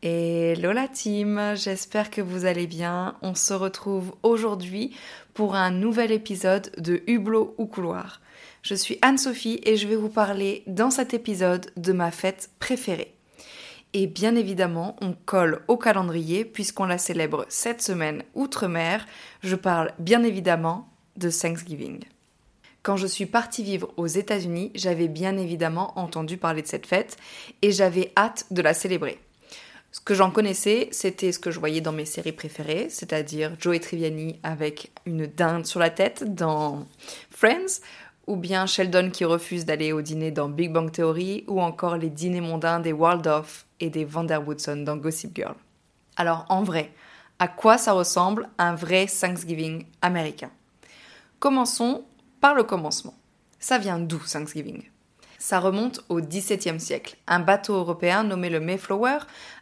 Hello la team, j'espère que vous allez bien. On se retrouve aujourd'hui pour un nouvel épisode de Hublot ou couloir. Je suis Anne-Sophie et je vais vous parler dans cet épisode de ma fête préférée. Et bien évidemment, on colle au calendrier puisqu'on la célèbre cette semaine outre-mer. Je parle bien évidemment de Thanksgiving. Quand je suis partie vivre aux États-Unis, j'avais bien évidemment entendu parler de cette fête et j'avais hâte de la célébrer. Ce que j'en connaissais, c'était ce que je voyais dans mes séries préférées, c'est-à-dire Joey Triviani avec une dinde sur la tête dans Friends, ou bien Sheldon qui refuse d'aller au dîner dans Big Bang Theory, ou encore les dîners mondains des Waldorf et des Vanderwoodson dans Gossip Girl. Alors en vrai, à quoi ça ressemble un vrai Thanksgiving américain? Commençons par le commencement. Ça vient d'où Thanksgiving? Ça remonte au XVIIe siècle. Un bateau européen nommé le Mayflower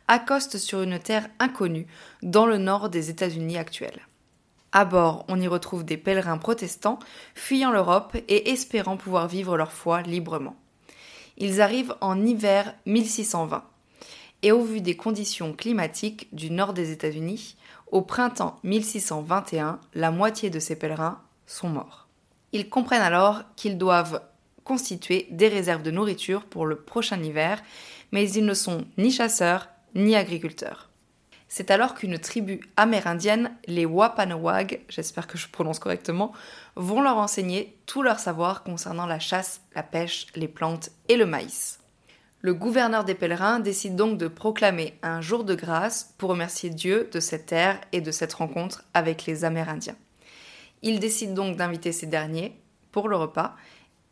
accoste sur une terre inconnue dans le nord des États-Unis actuels. À bord, on y retrouve des pèlerins protestants fuyant l'Europe et espérant pouvoir vivre leur foi librement. Ils arrivent en hiver 1620. Et au vu des conditions climatiques du nord des États-Unis, au printemps 1621, la moitié de ces pèlerins sont morts. Ils comprennent alors qu'ils doivent constituer des réserves de nourriture pour le prochain hiver, mais ils ne sont ni chasseurs ni agriculteurs. C'est alors qu'une tribu amérindienne, les Wapanawag, j'espère que je prononce correctement, vont leur enseigner tout leur savoir concernant la chasse, la pêche, les plantes et le maïs. Le gouverneur des pèlerins décide donc de proclamer un jour de grâce pour remercier Dieu de cette terre et de cette rencontre avec les Amérindiens. Il décide donc d'inviter ces derniers pour le repas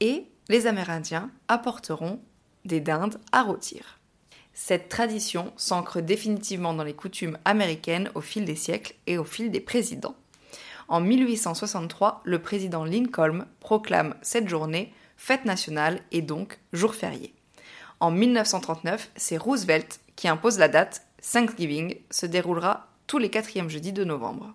et les Amérindiens apporteront des dindes à rôtir. Cette tradition s'ancre définitivement dans les coutumes américaines au fil des siècles et au fil des présidents. En 1863, le président Lincoln proclame cette journée fête nationale et donc jour férié. En 1939, c'est Roosevelt qui impose la date Thanksgiving se déroulera tous les quatrièmes jeudis de novembre.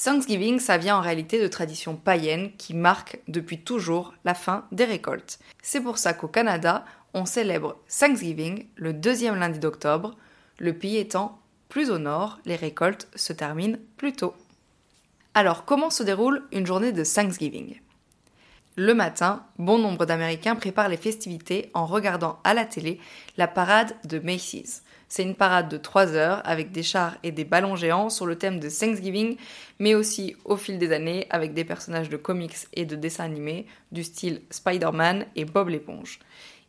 Thanksgiving, ça vient en réalité de traditions païennes qui marquent depuis toujours la fin des récoltes. C'est pour ça qu'au Canada, on célèbre Thanksgiving le deuxième lundi d'octobre, le pays étant plus au nord, les récoltes se terminent plus tôt. Alors, comment se déroule une journée de Thanksgiving? Le matin, bon nombre d'Américains préparent les festivités en regardant à la télé la parade de Macy's. C'est une parade de 3 heures avec des chars et des ballons géants sur le thème de Thanksgiving, mais aussi au fil des années avec des personnages de comics et de dessins animés du style Spider-Man et Bob l'éponge.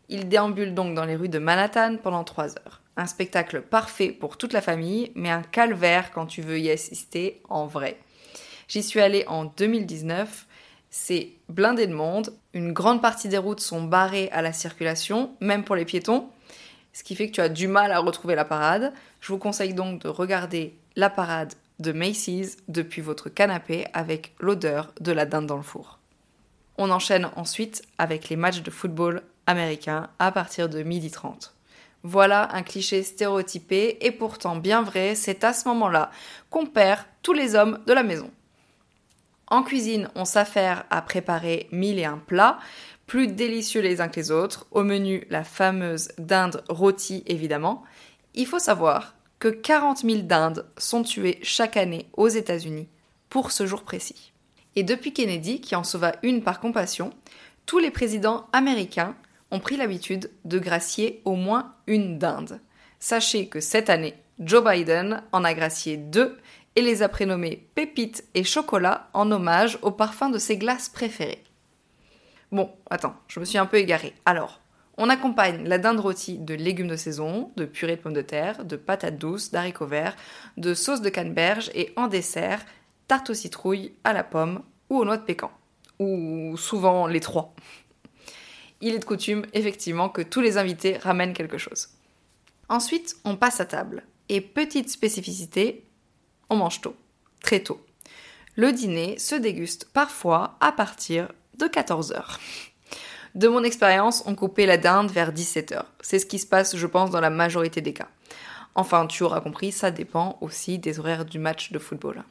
Il déambule donc dans les rues de Manhattan pendant 3 heures. Un spectacle parfait pour toute la famille, mais un calvaire quand tu veux y assister en vrai. J'y suis allée en 2019. C'est blindé de monde. Une grande partie des routes sont barrées à la circulation, même pour les piétons ce qui fait que tu as du mal à retrouver la parade. Je vous conseille donc de regarder la parade de Macy's depuis votre canapé avec l'odeur de la dinde dans le four. On enchaîne ensuite avec les matchs de football américains à partir de 12h30. Voilà un cliché stéréotypé et pourtant bien vrai, c'est à ce moment-là qu'on perd tous les hommes de la maison. En cuisine, on s'affaire à préparer mille et un plats, plus délicieux les uns que les autres. Au menu, la fameuse dinde rôtie, évidemment. Il faut savoir que 40 000 dindes sont tuées chaque année aux États-Unis pour ce jour précis. Et depuis Kennedy, qui en sauva une par compassion, tous les présidents américains ont pris l'habitude de gracier au moins une dinde. Sachez que cette année, Joe Biden en a gracié deux et les a prénommés Pépites et Chocolat en hommage au parfum de ses glaces préférées. Bon, attends, je me suis un peu égarée. Alors, on accompagne la dinde rôtie de légumes de saison, de purée de pommes de terre, de patates douces, d'haricots verts, de sauce de canneberge et en dessert, tarte aux citrouilles, à la pomme ou aux noix de pécan. Ou souvent les trois. Il est de coutume, effectivement, que tous les invités ramènent quelque chose. Ensuite, on passe à table. Et petite spécificité, on mange tôt, très tôt. Le dîner se déguste parfois à partir de 14 heures. De mon expérience, on coupait la dinde vers 17 heures. C'est ce qui se passe, je pense, dans la majorité des cas. Enfin, tu auras compris, ça dépend aussi des horaires du match de football.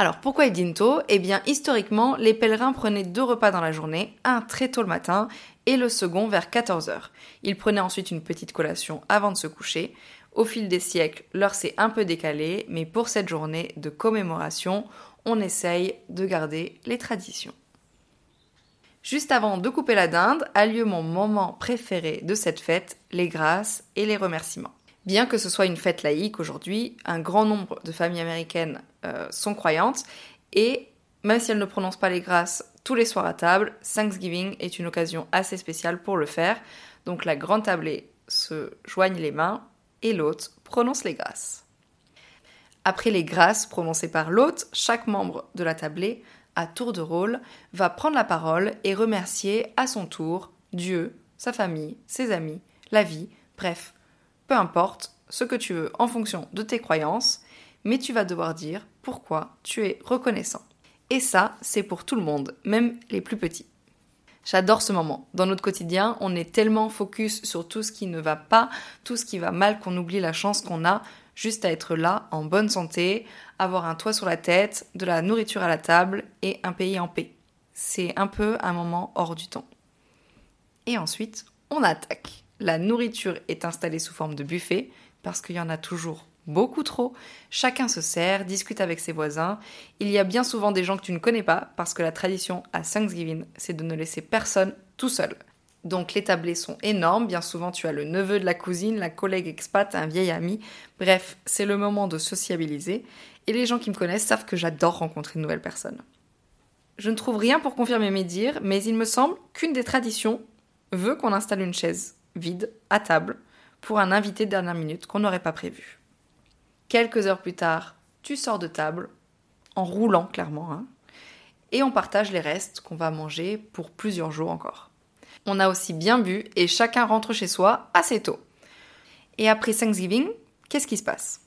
Alors pourquoi tôt Eh bien historiquement, les pèlerins prenaient deux repas dans la journée, un très tôt le matin et le second vers 14h. Ils prenaient ensuite une petite collation avant de se coucher. Au fil des siècles, l'heure s'est un peu décalée, mais pour cette journée de commémoration, on essaye de garder les traditions. Juste avant de couper la dinde, a lieu mon moment préféré de cette fête, les grâces et les remerciements. Bien que ce soit une fête laïque aujourd'hui, un grand nombre de familles américaines euh, sont croyantes et même si elles ne prononcent pas les grâces tous les soirs à table, Thanksgiving est une occasion assez spéciale pour le faire. Donc la grande tablée se joigne les mains et l'hôte prononce les grâces. Après les grâces prononcées par l'hôte, chaque membre de la tablée, à tour de rôle, va prendre la parole et remercier à son tour Dieu, sa famille, ses amis, la vie, bref, peu importe ce que tu veux en fonction de tes croyances, mais tu vas devoir dire pourquoi tu es reconnaissant. Et ça, c'est pour tout le monde, même les plus petits. J'adore ce moment. Dans notre quotidien, on est tellement focus sur tout ce qui ne va pas, tout ce qui va mal, qu'on oublie la chance qu'on a juste à être là, en bonne santé, avoir un toit sur la tête, de la nourriture à la table et un pays en paix. C'est un peu un moment hors du temps. Et ensuite, on attaque. La nourriture est installée sous forme de buffet, parce qu'il y en a toujours beaucoup trop. Chacun se sert, discute avec ses voisins. Il y a bien souvent des gens que tu ne connais pas, parce que la tradition à Thanksgiving, c'est de ne laisser personne tout seul. Donc les tablés sont énormes, bien souvent tu as le neveu de la cousine, la collègue expat, un vieil ami. Bref, c'est le moment de sociabiliser. Et les gens qui me connaissent savent que j'adore rencontrer de nouvelles personnes. Je ne trouve rien pour confirmer mes dires, mais il me semble qu'une des traditions veut qu'on installe une chaise vide, à table, pour un invité de dernière minute qu'on n'aurait pas prévu. Quelques heures plus tard, tu sors de table, en roulant clairement, hein, et on partage les restes qu'on va manger pour plusieurs jours encore. On a aussi bien bu et chacun rentre chez soi assez tôt. Et après Thanksgiving, qu'est-ce qui se passe?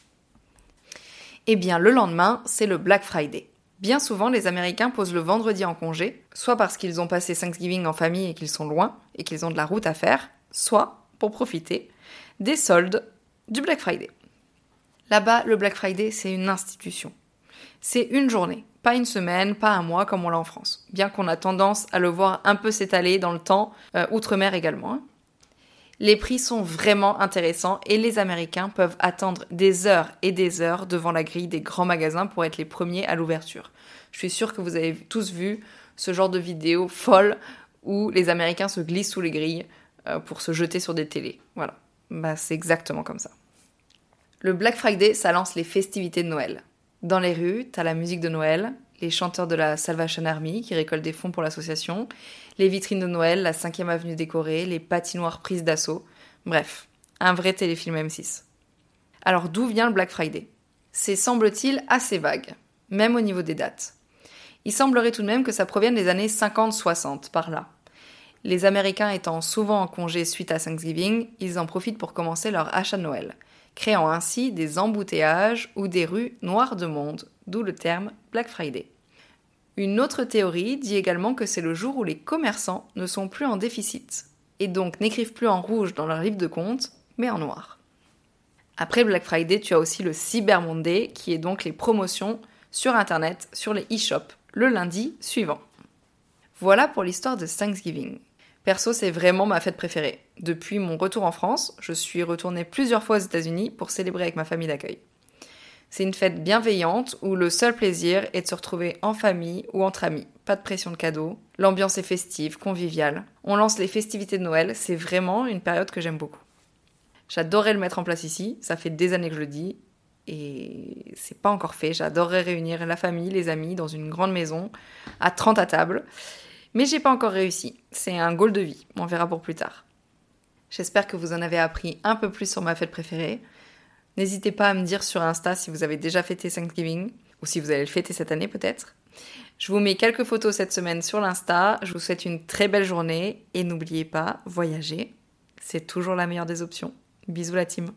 Eh bien, le lendemain, c'est le Black Friday. Bien souvent, les Américains posent le vendredi en congé, soit parce qu'ils ont passé Thanksgiving en famille et qu'ils sont loin et qu'ils ont de la route à faire, soit pour profiter des soldes du Black Friday. Là-bas, le Black Friday, c'est une institution. C'est une journée, pas une semaine, pas un mois comme on l'a en France, bien qu'on a tendance à le voir un peu s'étaler dans le temps, euh, outre-mer également. Hein. Les prix sont vraiment intéressants et les Américains peuvent attendre des heures et des heures devant la grille des grands magasins pour être les premiers à l'ouverture. Je suis sûre que vous avez tous vu ce genre de vidéos folles où les Américains se glissent sous les grilles euh, pour se jeter sur des télés. Voilà, bah, c'est exactement comme ça. Le Black Friday, ça lance les festivités de Noël. Dans les rues, t'as la musique de Noël, les chanteurs de la Salvation Army qui récoltent des fonds pour l'association, les vitrines de Noël, la 5 avenue décorée, les patinoires prises d'assaut. Bref, un vrai téléfilm M6. Alors d'où vient le Black Friday? C'est semble-t-il assez vague, même au niveau des dates. Il semblerait tout de même que ça provienne des années 50-60, par là. Les Américains étant souvent en congé suite à Thanksgiving, ils en profitent pour commencer leur achat de Noël, créant ainsi des embouteillages ou des rues noires de monde, d'où le terme Black Friday. Une autre théorie dit également que c'est le jour où les commerçants ne sont plus en déficit, et donc n'écrivent plus en rouge dans leur livre de compte, mais en noir. Après Black Friday, tu as aussi le Cyber Monday, qui est donc les promotions sur Internet, sur les e-shops, le lundi suivant. Voilà pour l'histoire de Thanksgiving. Perso, c'est vraiment ma fête préférée. Depuis mon retour en France, je suis retournée plusieurs fois aux États-Unis pour célébrer avec ma famille d'accueil. C'est une fête bienveillante où le seul plaisir est de se retrouver en famille ou entre amis. Pas de pression de cadeaux, l'ambiance est festive, conviviale. On lance les festivités de Noël, c'est vraiment une période que j'aime beaucoup. J'adorerais le mettre en place ici, ça fait des années que je le dis, et c'est pas encore fait. J'adorerais réunir la famille, les amis dans une grande maison, à 30 à table. Mais j'ai pas encore réussi. C'est un goal de vie. On verra pour plus tard. J'espère que vous en avez appris un peu plus sur ma fête préférée. N'hésitez pas à me dire sur Insta si vous avez déjà fêté Thanksgiving ou si vous allez le fêter cette année peut-être. Je vous mets quelques photos cette semaine sur l'Insta. Je vous souhaite une très belle journée et n'oubliez pas, voyager, c'est toujours la meilleure des options. Bisous la team.